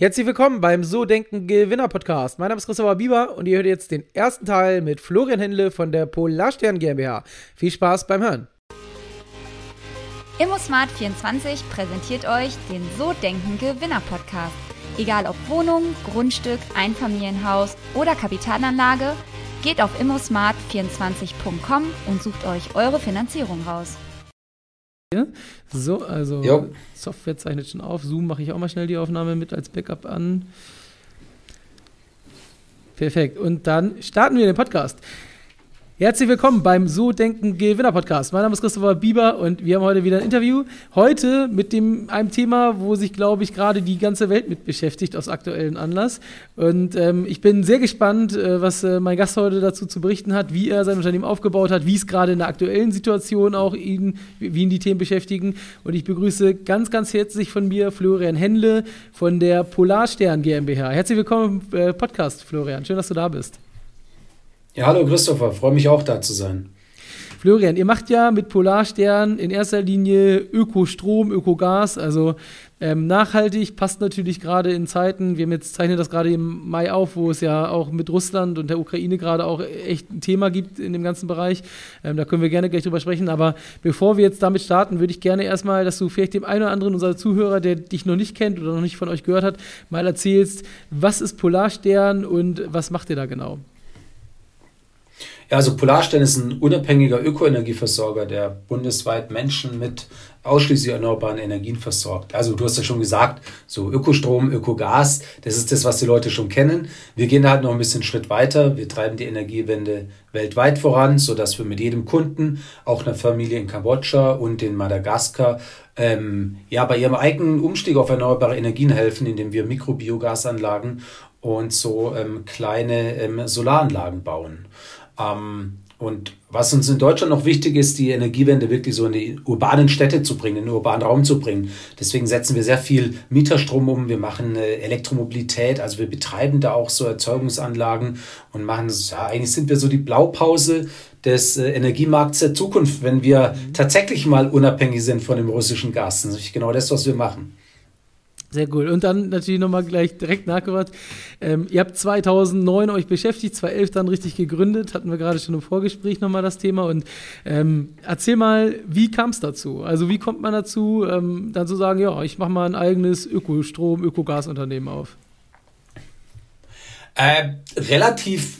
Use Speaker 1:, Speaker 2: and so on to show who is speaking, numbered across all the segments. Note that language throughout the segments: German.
Speaker 1: Herzlich willkommen beim So Denken Gewinner Podcast. Mein Name ist Christopher Bieber und ihr hört jetzt den ersten Teil mit Florian Händle von der Polarstern GmbH. Viel Spaß beim Hören.
Speaker 2: ImmoSmart24 präsentiert euch den So Denken Gewinner Podcast. Egal ob Wohnung, Grundstück, Einfamilienhaus oder Kapitalanlage, geht auf immosmart24.com und sucht euch eure Finanzierung raus.
Speaker 1: So, also jo. Software zeichnet schon auf. Zoom mache ich auch mal schnell die Aufnahme mit als Backup an. Perfekt. Und dann starten wir den Podcast. Herzlich willkommen beim So Denken Gewinner Podcast. Mein Name ist Christopher Bieber und wir haben heute wieder ein Interview. Heute mit dem, einem Thema, wo sich, glaube ich, gerade die ganze Welt mit beschäftigt, aus aktuellem Anlass. Und ähm, ich bin sehr gespannt, äh, was äh, mein Gast heute dazu zu berichten hat, wie er sein Unternehmen aufgebaut hat, wie es gerade in der aktuellen Situation auch ihn, wie ihn die Themen beschäftigen. Und ich begrüße ganz, ganz herzlich von mir Florian Händle von der Polarstern GmbH. Herzlich willkommen im äh, Podcast, Florian. Schön, dass du da bist.
Speaker 3: Ja, hallo Christopher, freue mich auch da zu sein.
Speaker 1: Florian, ihr macht ja mit Polarstern in erster Linie Ökostrom, Ökogas, also ähm, nachhaltig, passt natürlich gerade in Zeiten, wir jetzt zeichnen das gerade im Mai auf, wo es ja auch mit Russland und der Ukraine gerade auch echt ein Thema gibt in dem ganzen Bereich. Ähm, da können wir gerne gleich drüber sprechen. Aber bevor wir jetzt damit starten, würde ich gerne erstmal, dass du vielleicht dem einen oder anderen unserer Zuhörer, der dich noch nicht kennt oder noch nicht von euch gehört hat, mal erzählst, was ist Polarstern und was macht ihr da genau?
Speaker 3: Ja, also Polarstern ist ein unabhängiger Ökoenergieversorger, der bundesweit Menschen mit ausschließlich erneuerbaren Energien versorgt. Also du hast ja schon gesagt, so Ökostrom, Ökogas, das ist das, was die Leute schon kennen. Wir gehen halt noch ein bisschen Schritt weiter. Wir treiben die Energiewende weltweit voran, sodass wir mit jedem Kunden, auch einer Familie in Kambodscha und in Madagaskar, ähm, ja, bei ihrem eigenen Umstieg auf erneuerbare Energien helfen, indem wir Mikrobiogasanlagen und so ähm, kleine ähm, Solaranlagen bauen. Ähm, und was uns in Deutschland noch wichtig ist, die Energiewende wirklich so in die urbanen Städte zu bringen, in den urbanen Raum zu bringen. Deswegen setzen wir sehr viel Mieterstrom um. Wir machen Elektromobilität, also wir betreiben da auch so Erzeugungsanlagen und machen, ja, eigentlich sind wir so die Blaupause des äh, Energiemarkts der Zukunft, wenn wir mhm. tatsächlich mal unabhängig sind von dem russischen Gas. Das ist genau das, was wir machen.
Speaker 1: Sehr cool. Und dann natürlich nochmal gleich direkt nachgefragt. Ähm, ihr habt 2009 euch beschäftigt, 2011 dann richtig gegründet, hatten wir gerade schon im Vorgespräch nochmal das Thema. Und ähm, erzähl mal, wie kam es dazu? Also wie kommt man dazu, ähm, dann zu sagen, ja, ich mache mal ein eigenes Ökostrom, Ökogasunternehmen auf?
Speaker 3: Äh, relativ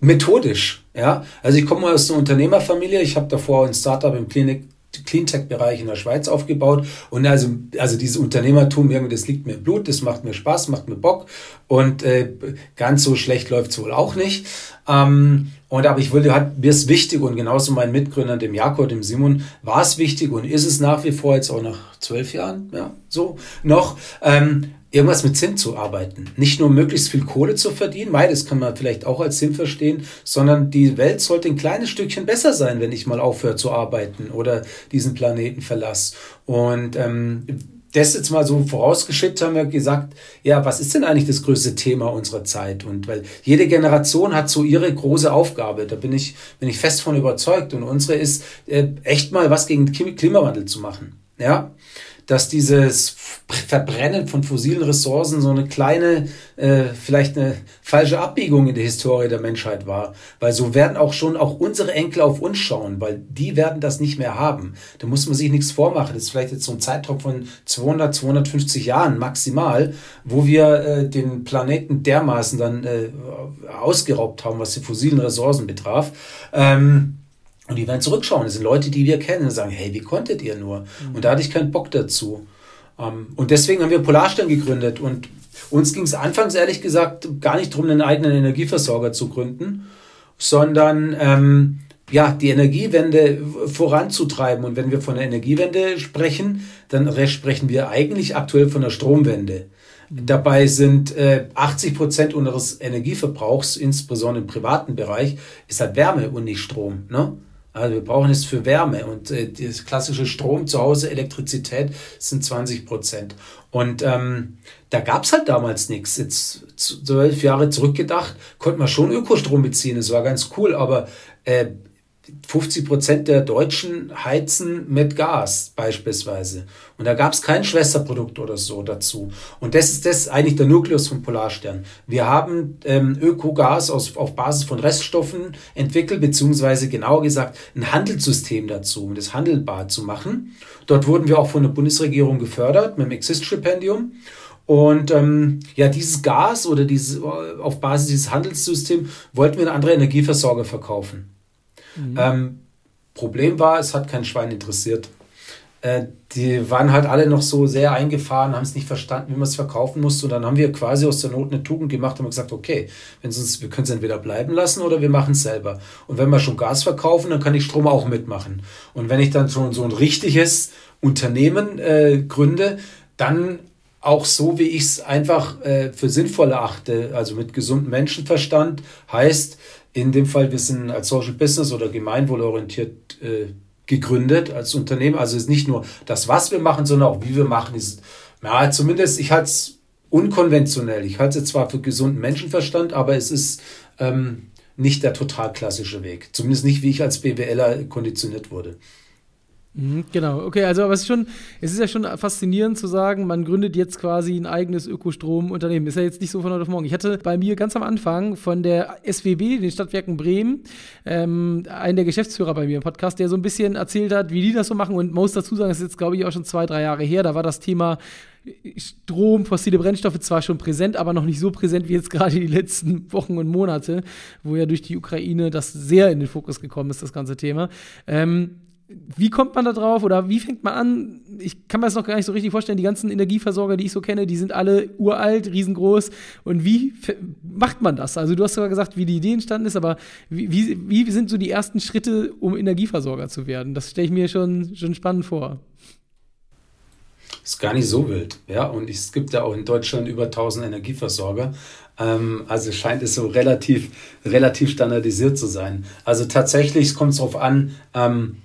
Speaker 3: methodisch, ja. Also ich komme aus einer Unternehmerfamilie. Ich habe davor ein Startup im Klinik Cleantech-Bereich in der Schweiz aufgebaut. Und also, also dieses Unternehmertum, das liegt mir im Blut, das macht mir Spaß, macht mir Bock. Und äh, ganz so schlecht läuft es wohl auch nicht. Ähm, und aber ich wollte, hat mir ist wichtig und genauso meinen Mitgründern, dem Jakob, dem Simon, war es wichtig und ist es nach wie vor jetzt auch nach zwölf Jahren, ja, so noch, ähm, irgendwas mit Sinn zu arbeiten. Nicht nur möglichst viel Kohle zu verdienen, weil das kann man vielleicht auch als Sinn verstehen, sondern die Welt sollte ein kleines Stückchen besser sein, wenn ich mal aufhöre zu arbeiten oder diesen Planeten verlasse. Und ähm, das jetzt mal so vorausgeschickt haben wir gesagt, ja, was ist denn eigentlich das größte Thema unserer Zeit? Und weil jede Generation hat so ihre große Aufgabe, da bin ich, bin ich fest von überzeugt. Und unsere ist, äh, echt mal was gegen Klimawandel zu machen. Ja, dass dieses Verbrennen von fossilen Ressourcen so eine kleine, äh, vielleicht eine falsche Abbiegung in der Historie der Menschheit war. Weil so werden auch schon auch unsere Enkel auf uns schauen, weil die werden das nicht mehr haben. Da muss man sich nichts vormachen. Das ist vielleicht jetzt so ein Zeitraum von 200, 250 Jahren maximal, wo wir äh, den Planeten dermaßen dann äh, ausgeraubt haben, was die fossilen Ressourcen betraf. Ähm, und die werden zurückschauen. Das sind Leute, die wir kennen und sagen, hey, wie konntet ihr nur? Mhm. Und da hatte ich keinen Bock dazu. Ähm, und deswegen haben wir Polarstern gegründet. Und uns ging es anfangs ehrlich gesagt gar nicht darum, einen eigenen Energieversorger zu gründen, sondern ähm, ja, die Energiewende voranzutreiben. Und wenn wir von der Energiewende sprechen, dann sprechen wir eigentlich aktuell von der Stromwende. Dabei sind äh, 80 Prozent unseres Energieverbrauchs, insbesondere im privaten Bereich, ist halt Wärme und nicht Strom. Ne? Also wir brauchen es für Wärme und äh, das klassische Strom zu Hause, Elektrizität sind 20 Prozent. Und ähm, da gab es halt damals nichts. Jetzt zwölf Jahre zurückgedacht, konnte man schon Ökostrom beziehen, das war ganz cool, aber äh, 50 Prozent der Deutschen heizen mit Gas beispielsweise. Und da gab es kein Schwesterprodukt oder so dazu. Und das ist das eigentlich der Nukleus von Polarstern. Wir haben ähm, Ökogas aus, auf Basis von Reststoffen entwickelt, beziehungsweise genauer gesagt ein Handelssystem dazu, um das handelbar zu machen. Dort wurden wir auch von der Bundesregierung gefördert mit dem Exist-Stipendium. Und ähm, ja, dieses Gas oder dieses, auf Basis dieses Handelssystems wollten wir an andere Energieversorger verkaufen. Mhm. Ähm, Problem war, es hat kein Schwein interessiert. Äh, die waren halt alle noch so sehr eingefahren, haben es nicht verstanden, wie man es verkaufen musste. Und dann haben wir quasi aus der Not eine Tugend gemacht und gesagt, okay, wenn uns, wir können es entweder bleiben lassen oder wir machen es selber. Und wenn wir schon Gas verkaufen, dann kann ich Strom auch mitmachen. Und wenn ich dann schon so ein richtiges Unternehmen äh, gründe, dann auch so, wie ich es einfach äh, für sinnvoll erachte, also mit gesundem Menschenverstand, heißt, in dem Fall, wir sind als Social Business oder gemeinwohlorientiert äh, gegründet als Unternehmen. Also ist nicht nur das, was wir machen, sondern auch wie wir machen. Ist, ja, zumindest, ich halte es unkonventionell. Ich halte es zwar für gesunden Menschenverstand, aber es ist ähm, nicht der total klassische Weg. Zumindest nicht, wie ich als BWLer konditioniert wurde.
Speaker 1: Mhm, genau, okay, also aber es ist schon, es ist ja schon faszinierend zu sagen, man gründet jetzt quasi ein eigenes Ökostromunternehmen. Ist ja jetzt nicht so von heute auf morgen. Ich hatte bei mir ganz am Anfang von der SWB, den Stadtwerken Bremen, ähm, einen der Geschäftsführer bei mir im Podcast, der so ein bisschen erzählt hat, wie die das so machen. Und muss dazu sagen, das ist jetzt, glaube ich, auch schon zwei, drei Jahre her. Da war das Thema Strom, fossile Brennstoffe zwar schon präsent, aber noch nicht so präsent wie jetzt gerade die letzten Wochen und Monate, wo ja durch die Ukraine das sehr in den Fokus gekommen ist, das ganze Thema. Ähm, wie kommt man da drauf oder wie fängt man an? Ich kann mir das noch gar nicht so richtig vorstellen. Die ganzen Energieversorger, die ich so kenne, die sind alle uralt, riesengroß. Und wie macht man das? Also, du hast sogar gesagt, wie die Idee entstanden ist, aber wie, wie, wie sind so die ersten Schritte, um Energieversorger zu werden? Das stelle ich mir schon, schon spannend vor.
Speaker 3: Ist gar nicht so wild, ja. Und es gibt ja auch in Deutschland über 1000 Energieversorger. Ähm, also scheint es so relativ, relativ standardisiert zu sein. Also tatsächlich kommt es darauf an, ähm,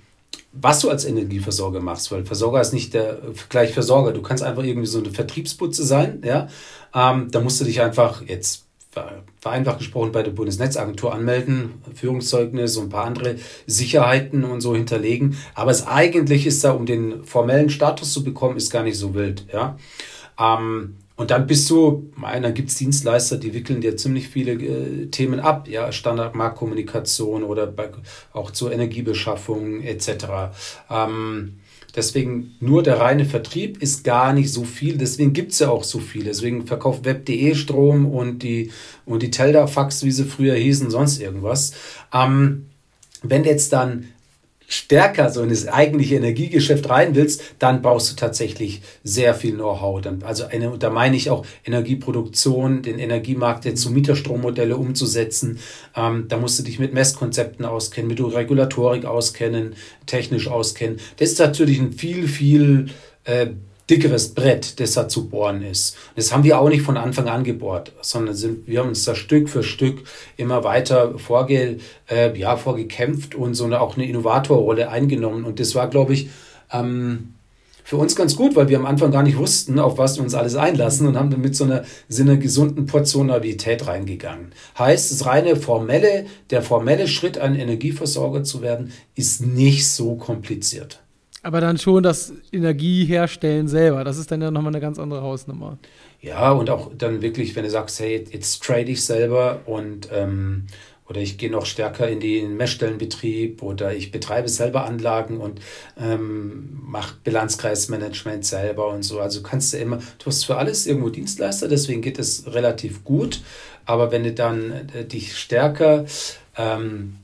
Speaker 3: was du als Energieversorger machst, weil Versorger ist nicht der gleich Versorger. Du kannst einfach irgendwie so eine Vertriebsputze sein, ja. Ähm, da musst du dich einfach jetzt vereinfacht gesprochen bei der Bundesnetzagentur anmelden, Führungszeugnis und ein paar andere Sicherheiten und so hinterlegen. Aber es eigentlich ist da, um den formellen Status zu bekommen, ist gar nicht so wild, ja. Ähm, und dann bist du, dann gibt es Dienstleister, die wickeln dir ziemlich viele äh, Themen ab, ja, Standardmarktkommunikation oder bei, auch zur Energiebeschaffung etc. Ähm, deswegen nur der reine Vertrieb ist gar nicht so viel, deswegen gibt es ja auch so viel. Deswegen verkauft Web.de Strom und die, und die Teldafax, wie sie früher hießen, sonst irgendwas. Ähm, wenn jetzt dann stärker so in das eigentliche Energiegeschäft rein willst, dann brauchst du tatsächlich sehr viel Know-how. Also eine, da meine ich auch Energieproduktion, den Energiemarkt jetzt zu Mieterstrommodelle umzusetzen. Ähm, da musst du dich mit Messkonzepten auskennen, mit Regulatorik auskennen, technisch auskennen. Das ist natürlich ein viel, viel äh, dickeres Brett, das da zu bohren ist. Das haben wir auch nicht von Anfang an gebohrt, sondern sind, wir haben uns da Stück für Stück immer weiter vorge, äh, ja, vorgekämpft und so eine, auch eine Innovatorrolle eingenommen. Und das war, glaube ich, ähm, für uns ganz gut, weil wir am Anfang gar nicht wussten, auf was wir uns alles einlassen und haben dann mit so einer, so einer gesunden Portion Navität reingegangen. Heißt, das reine formelle, der formelle Schritt, ein Energieversorger zu werden, ist nicht so kompliziert.
Speaker 1: Aber dann schon das Energieherstellen selber, das ist dann ja nochmal eine ganz andere Hausnummer.
Speaker 3: Ja, und auch dann wirklich, wenn du sagst, hey, jetzt trade ich selber und ähm, oder ich gehe noch stärker in den Messstellenbetrieb oder ich betreibe selber Anlagen und ähm, mache Bilanzkreismanagement selber und so. Also kannst du immer, du hast für alles irgendwo Dienstleister, deswegen geht es relativ gut. Aber wenn du dann äh, dich stärker ähm,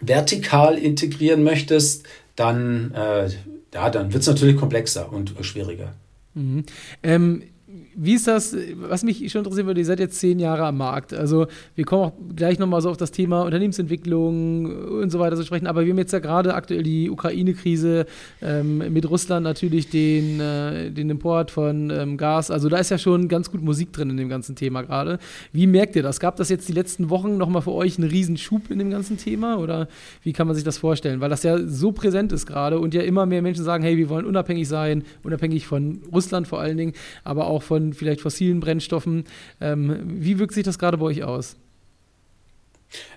Speaker 3: vertikal integrieren möchtest, dann äh, ja, dann wird es natürlich komplexer und schwieriger.
Speaker 1: Mhm. Ähm, wie ist das, was mich schon interessieren würde, ihr seid jetzt zehn Jahre am Markt. Also wir kommen auch gleich nochmal so auf das Thema Unternehmensentwicklung und so weiter zu sprechen, aber wir haben jetzt ja gerade aktuell die Ukraine-Krise ähm, mit Russland natürlich den, äh, den Import von ähm, Gas. Also da ist ja schon ganz gut Musik drin in dem ganzen Thema gerade. Wie merkt ihr das? Gab das jetzt die letzten Wochen nochmal für euch einen Riesenschub in dem ganzen Thema oder wie kann man sich das vorstellen? Weil das ja so präsent ist gerade und ja immer mehr Menschen sagen, hey, wir wollen unabhängig sein, unabhängig von Russland vor allen Dingen, aber auch von vielleicht fossilen Brennstoffen. Ähm, wie wirkt sich das gerade bei euch aus?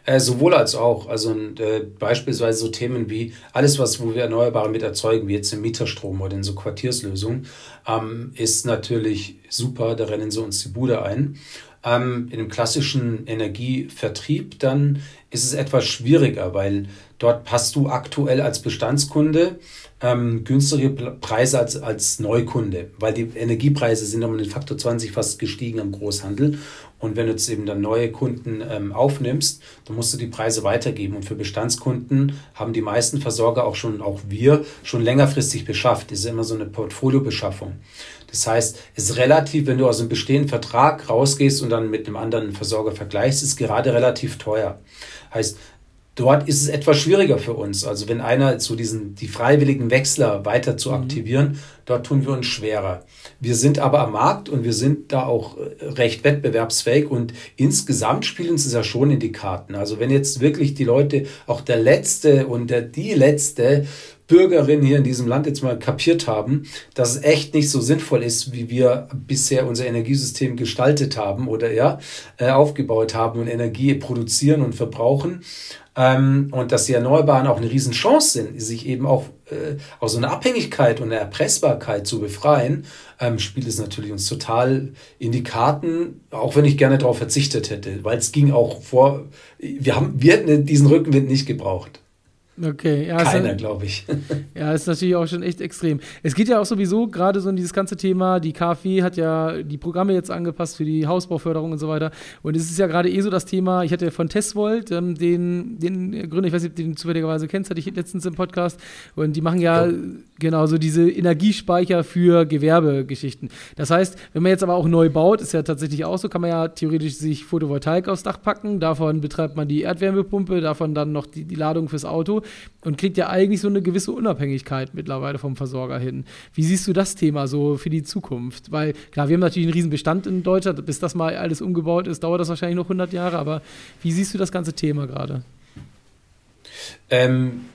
Speaker 3: Äh, sowohl als auch. Also äh, beispielsweise so Themen wie alles, was wo wir Erneuerbare mit erzeugen, wie jetzt im Mieterstrom oder in so Quartierslösungen, ähm, ist natürlich super. Da rennen sie uns die Bude ein. Ähm, in dem klassischen Energievertrieb dann ist es etwas schwieriger, weil dort hast du aktuell als Bestandskunde ähm, günstigere Preise als, als Neukunde, weil die Energiepreise sind um den Faktor 20 fast gestiegen am Großhandel. Und wenn du jetzt eben dann neue Kunden ähm, aufnimmst, dann musst du die Preise weitergeben. Und für Bestandskunden haben die meisten Versorger auch schon, auch wir, schon längerfristig beschafft. Das ist immer so eine Portfoliobeschaffung. Das heißt, es ist relativ, wenn du aus einem bestehenden Vertrag rausgehst und dann mit einem anderen Versorger vergleichst, ist gerade relativ teuer. Heißt, dort ist es etwas schwieriger für uns. Also wenn einer zu diesen, die freiwilligen Wechsler weiter zu mhm. aktivieren, mhm. dort tun wir uns schwerer. Wir sind aber am Markt und wir sind da auch äh, recht wettbewerbsfähig und insgesamt spielen uns es ja schon in die Karten. Also wenn jetzt wirklich die Leute, auch der Letzte und der, die Letzte Bürgerin hier in diesem Land jetzt mal kapiert haben, dass es echt nicht so sinnvoll ist, wie wir bisher unser Energiesystem gestaltet haben oder ja, äh, aufgebaut haben und Energie produzieren und verbrauchen. Ähm, und dass die Erneuerbaren auch eine Riesenchance sind, sich eben auch äh, aus einer Abhängigkeit und einer Erpressbarkeit zu befreien, ähm, spielt es natürlich uns total in die Karten, auch wenn ich gerne darauf verzichtet hätte, weil es ging auch vor, wir haben, wir hätten diesen Rückenwind nicht gebraucht.
Speaker 1: Okay,
Speaker 3: ja. Keiner, glaube ich.
Speaker 1: Ja, ist natürlich auch schon echt extrem. Es geht ja auch sowieso gerade so in dieses ganze Thema, die KfW hat ja die Programme jetzt angepasst für die Hausbauförderung und so weiter. Und es ist ja gerade eh so das Thema, ich hatte von Tesvolt, ähm, den, den Gründer, ich weiß nicht, ob du den zufälligerweise kennst, hatte ich letztens im Podcast. Und die machen ja, ja. genau so diese Energiespeicher für Gewerbegeschichten. Das heißt, wenn man jetzt aber auch neu baut, ist ja tatsächlich auch so, kann man ja theoretisch sich Photovoltaik aufs Dach packen, davon betreibt man die Erdwärmepumpe, davon dann noch die, die Ladung fürs Auto und kriegt ja eigentlich so eine gewisse Unabhängigkeit mittlerweile vom Versorger hin. Wie siehst du das Thema so für die Zukunft? Weil klar, wir haben natürlich einen riesen Bestand in Deutschland, bis das mal alles umgebaut ist, dauert das wahrscheinlich noch 100 Jahre, aber wie siehst du das ganze Thema gerade?
Speaker 3: Ähm,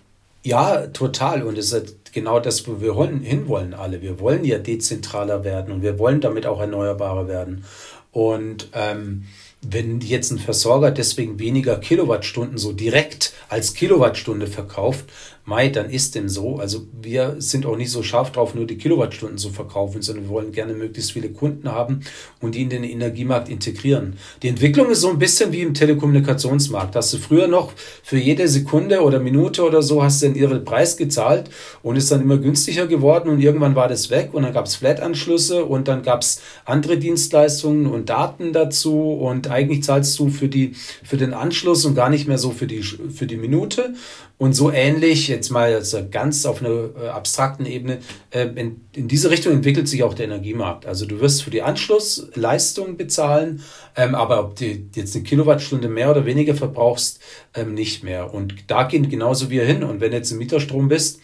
Speaker 3: ja, total. Und es ist genau das, wo wir hinwollen alle. Wir wollen ja dezentraler werden und wir wollen damit auch erneuerbarer werden. Und ähm, wenn jetzt ein Versorger deswegen weniger Kilowattstunden so direkt als Kilowattstunde verkauft, Mai, dann ist dem so. Also wir sind auch nicht so scharf drauf, nur die Kilowattstunden zu verkaufen, sondern wir wollen gerne möglichst viele Kunden haben und die in den Energiemarkt integrieren. Die Entwicklung ist so ein bisschen wie im Telekommunikationsmarkt. Hast du früher noch für jede Sekunde oder Minute oder so hast du den ihren Preis gezahlt und ist dann immer günstiger geworden und irgendwann war das weg und dann gab es Flat-Anschlüsse und dann gab es andere Dienstleistungen und Daten dazu und eigentlich zahlst du für die für den Anschluss und gar nicht mehr so für die für die Minute und so ähnlich, jetzt mal also ganz auf einer äh, abstrakten Ebene, äh, in, in diese Richtung entwickelt sich auch der Energiemarkt. Also du wirst für die Anschlussleistung bezahlen, ähm, aber ob du jetzt eine Kilowattstunde mehr oder weniger verbrauchst, ähm, nicht mehr. Und da gehen genauso wir hin. Und wenn du jetzt im Mieterstrom bist,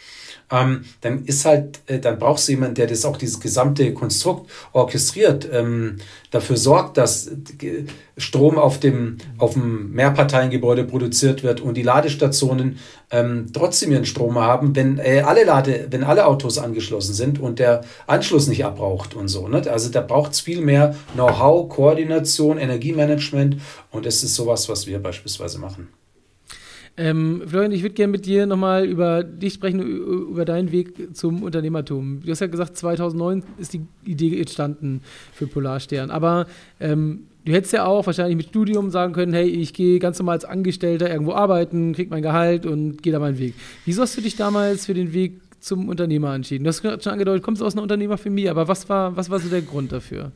Speaker 3: ähm, dann ist halt, äh, dann brauchst du jemanden, der das auch dieses gesamte Konstrukt orchestriert, ähm, dafür sorgt, dass Strom auf dem, auf dem Mehrparteiengebäude produziert wird und die Ladestationen ähm, trotzdem ihren Strom haben, wenn äh, alle Lade, wenn alle Autos angeschlossen sind und der Anschluss nicht abbraucht und so. Ne? Also da braucht es viel mehr Know-how, Koordination, Energiemanagement und das ist sowas, was wir beispielsweise machen.
Speaker 1: Ähm, Florian, ich würde gerne mit dir nochmal über dich sprechen, über deinen Weg zum Unternehmertum. Du hast ja gesagt, 2009 ist die Idee entstanden für Polarstern. Aber ähm, du hättest ja auch wahrscheinlich mit Studium sagen können, hey, ich gehe ganz normal als Angestellter irgendwo arbeiten, krieg mein Gehalt und gehe da meinen Weg. Wieso hast du dich damals für den Weg zum Unternehmer entschieden? Du hast gerade schon angedeutet, kommst du aus einer Unternehmerfamilie, aber was war, was war so der Grund dafür?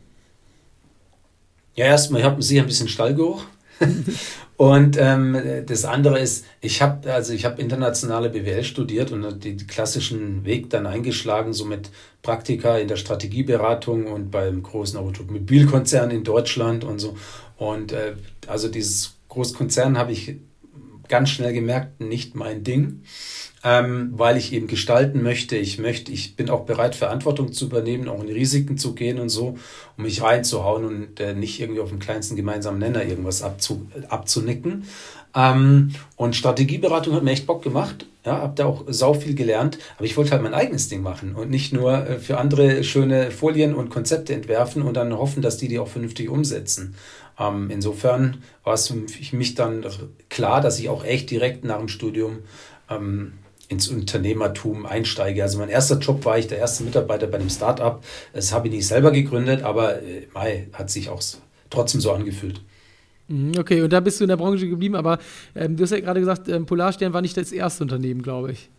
Speaker 3: Ja, erstmal, ich habe sicher ein bisschen Stallgeruch. und ähm, das andere ist, ich habe also ich habe internationale BWL studiert und den klassischen Weg dann eingeschlagen, so mit Praktika in der Strategieberatung und beim großen Automobilkonzern in Deutschland und so. Und äh, also dieses Großkonzern habe ich ganz schnell gemerkt, nicht mein Ding ähm, weil ich eben gestalten möchte. Ich möchte, ich bin auch bereit, Verantwortung zu übernehmen, auch in Risiken zu gehen und so, um mich reinzuhauen und äh, nicht irgendwie auf dem kleinsten gemeinsamen Nenner irgendwas abzu, abzunicken. Ähm, und Strategieberatung hat mir echt Bock gemacht. Ja, habe da auch sau viel gelernt, aber ich wollte halt mein eigenes Ding machen und nicht nur äh, für andere schöne Folien und Konzepte entwerfen und dann hoffen, dass die die auch vernünftig umsetzen. Ähm, insofern war es für mich dann klar, dass ich auch echt direkt nach dem Studium ähm, ins Unternehmertum einsteige. Also mein erster Job war ich der erste Mitarbeiter bei einem Startup. Das habe ich nicht selber gegründet, aber äh, Mai hat sich auch trotzdem so angefühlt.
Speaker 1: Mhm, okay, und da bist du in der Branche geblieben, aber ähm, du hast ja gerade gesagt, ähm, Polarstern war nicht das erste Unternehmen, glaube ich.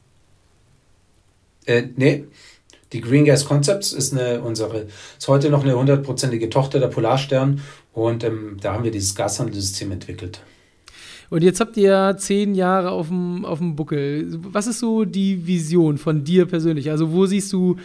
Speaker 3: Äh, nee, die Green Gas Concepts ist eine, unsere, ist heute noch eine hundertprozentige Tochter der Polarstern und ähm, da haben wir dieses Gashandelssystem entwickelt.
Speaker 1: Und jetzt habt ihr zehn Jahre auf dem, auf dem Buckel. Was ist so die Vision von dir persönlich? Also, wo siehst du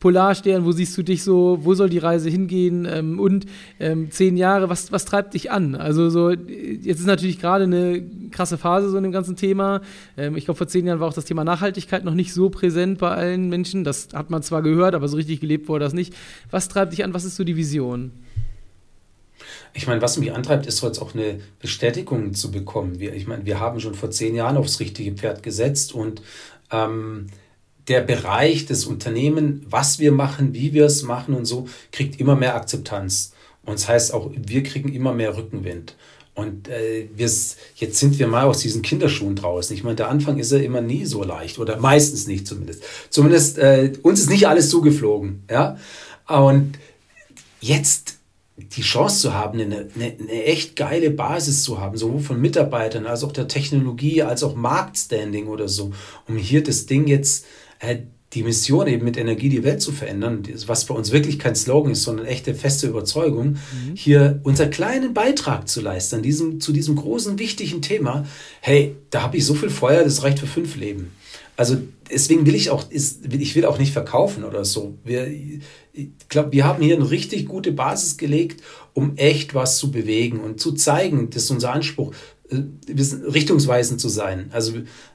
Speaker 1: Polarstern, wo siehst du dich so, wo soll die Reise hingehen? Ähm, und ähm, zehn Jahre, was, was treibt dich an? Also so, jetzt ist natürlich gerade eine krasse Phase so in dem ganzen Thema. Ähm, ich glaube, vor zehn Jahren war auch das Thema Nachhaltigkeit noch nicht so präsent bei allen Menschen. Das hat man zwar gehört, aber so richtig gelebt wurde das nicht. Was treibt dich an? Was ist so die Vision?
Speaker 3: Ich meine, was mich antreibt, ist jetzt auch eine Bestätigung zu bekommen. Wir, ich meine, wir haben schon vor zehn Jahren aufs richtige Pferd gesetzt und ähm, der Bereich des Unternehmens, was wir machen, wie wir es machen und so, kriegt immer mehr Akzeptanz. Und das heißt auch, wir kriegen immer mehr Rückenwind. Und äh, jetzt sind wir mal aus diesen Kinderschuhen draußen. Ich meine, der Anfang ist ja immer nie so leicht oder meistens nicht zumindest. Zumindest äh, uns ist nicht alles zugeflogen. Ja? Und jetzt die Chance zu haben, eine, eine, eine, echt geile Basis zu haben, sowohl von Mitarbeitern als auch der Technologie, als auch Marktstanding oder so, um hier das Ding jetzt die Mission eben mit Energie die Welt zu verändern, was bei uns wirklich kein Slogan ist, sondern echte feste Überzeugung, mhm. hier unser kleinen Beitrag zu leisten diesem, zu diesem großen, wichtigen Thema. Hey, da habe ich so viel Feuer, das reicht für fünf Leben. Also deswegen will ich auch, ist, ich will auch nicht verkaufen oder so. Wir, ich glaube, wir haben hier eine richtig gute Basis gelegt, um echt was zu bewegen und zu zeigen, das ist unser Anspruch, äh, richtungsweisend zu sein. Also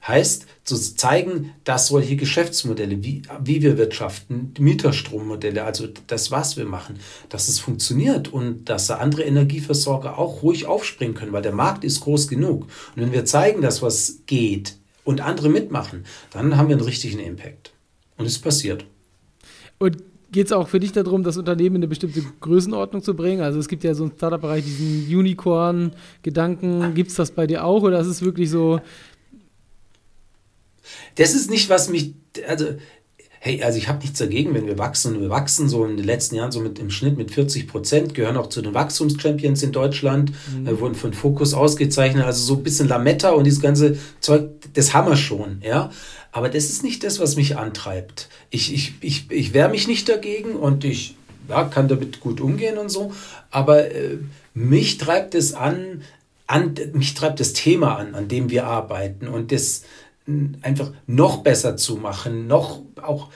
Speaker 3: heißt zu zeigen, dass solche Geschäftsmodelle, wie, wie wir wirtschaften, Mieterstrommodelle, also das, was wir machen, dass es funktioniert und dass da andere Energieversorger auch ruhig aufspringen können, weil der Markt ist groß genug. Und wenn wir zeigen, dass was geht und andere mitmachen, dann haben wir einen richtigen Impact. Und es passiert.
Speaker 1: Und geht es auch für dich darum, das Unternehmen in eine bestimmte Größenordnung zu bringen? Also es gibt ja so im Startup-Bereich diesen Unicorn-Gedanken. Gibt es das bei dir auch oder ist es wirklich so?
Speaker 3: Das ist nicht, was mich, also hey, also ich habe nichts dagegen, wenn wir wachsen. Und wir wachsen so in den letzten Jahren so mit im Schnitt mit 40 Prozent, gehören auch zu den Wachstumschampions in Deutschland, mhm. äh, wurden von Focus ausgezeichnet. Also so ein bisschen Lametta und dieses ganze Zeug, das haben wir schon, ja. Aber das ist nicht das, was mich antreibt. Ich, ich, ich, ich wehre mich nicht dagegen und ich ja, kann damit gut umgehen und so. Aber äh, mich treibt es an, an, mich treibt das Thema an, an dem wir arbeiten und das einfach noch besser zu machen, noch auch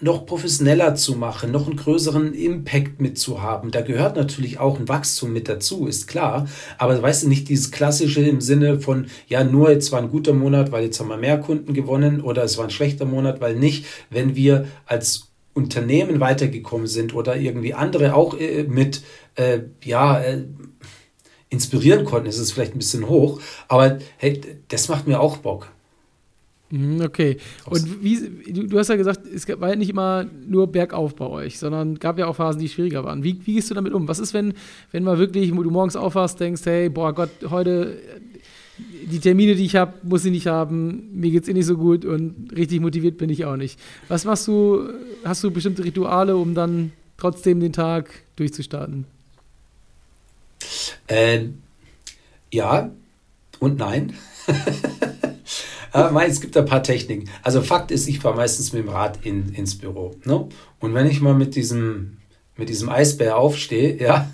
Speaker 3: noch professioneller zu machen, noch einen größeren Impact mitzuhaben. Da gehört natürlich auch ein Wachstum mit dazu, ist klar. Aber weißt du, nicht dieses klassische im Sinne von, ja, nur jetzt war ein guter Monat, weil jetzt haben wir mehr Kunden gewonnen oder es war ein schlechter Monat, weil nicht, wenn wir als Unternehmen weitergekommen sind oder irgendwie andere auch äh, mit, äh, ja, äh, inspirieren konnten, ist es vielleicht ein bisschen hoch, aber hey, das macht mir auch Bock.
Speaker 1: Mhm, okay. Und wie, du, du, hast ja gesagt, es war ja nicht immer nur bergauf bei euch, sondern gab ja auch Phasen, die schwieriger waren. Wie, wie gehst du damit um? Was ist, wenn, wenn mal wirklich du morgens aufwachst, denkst, hey, boah Gott, heute die Termine, die ich habe, muss ich nicht haben, mir geht es eh nicht so gut und richtig motiviert bin ich auch nicht. Was machst du, hast du bestimmte Rituale, um dann trotzdem den Tag durchzustarten?
Speaker 3: Ähm, ja und nein. Aber es gibt ein paar Techniken. Also Fakt ist, ich fahre meistens mit dem Rad in, ins Büro. Ne? Und wenn ich mal mit diesem, mit diesem Eisbär aufstehe, ja,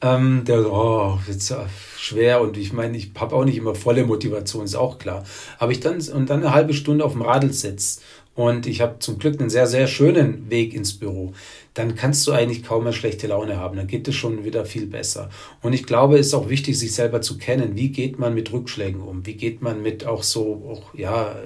Speaker 3: ähm, der so, oh, jetzt schwer und ich meine, ich habe auch nicht immer volle Motivation, ist auch klar. Aber ich dann und dann eine halbe Stunde auf dem Radl sitze und ich habe zum Glück einen sehr, sehr schönen Weg ins Büro, dann kannst du eigentlich kaum mehr schlechte Laune haben. Dann geht es schon wieder viel besser. Und ich glaube, es ist auch wichtig, sich selber zu kennen. Wie geht man mit Rückschlägen um? Wie geht man mit auch so, auch, ja,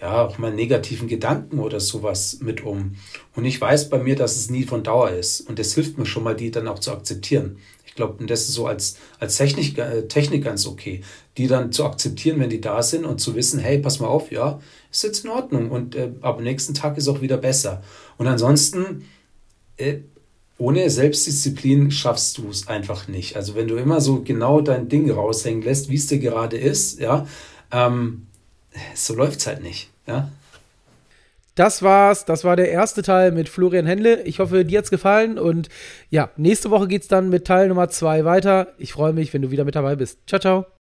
Speaker 3: ja, auch mal negativen Gedanken oder sowas mit um? Und ich weiß bei mir, dass es nie von Dauer ist. Und es hilft mir schon mal, die dann auch zu akzeptieren. Ich glaube, das ist so als, als Technik, äh, Technik ganz okay, die dann zu akzeptieren, wenn die da sind und zu wissen, hey, pass mal auf, ja, ist jetzt in Ordnung und äh, ab nächsten Tag ist auch wieder besser. Und ansonsten, äh, ohne Selbstdisziplin schaffst du es einfach nicht. Also wenn du immer so genau dein Ding raushängen lässt, wie es dir gerade ist, ja, ähm, so läuft es halt nicht, ja.
Speaker 1: Das war's. Das war der erste Teil mit Florian Händle. Ich hoffe, dir hat's gefallen. Und ja, nächste Woche geht's dann mit Teil Nummer zwei weiter. Ich freue mich, wenn du wieder mit dabei bist. Ciao, ciao.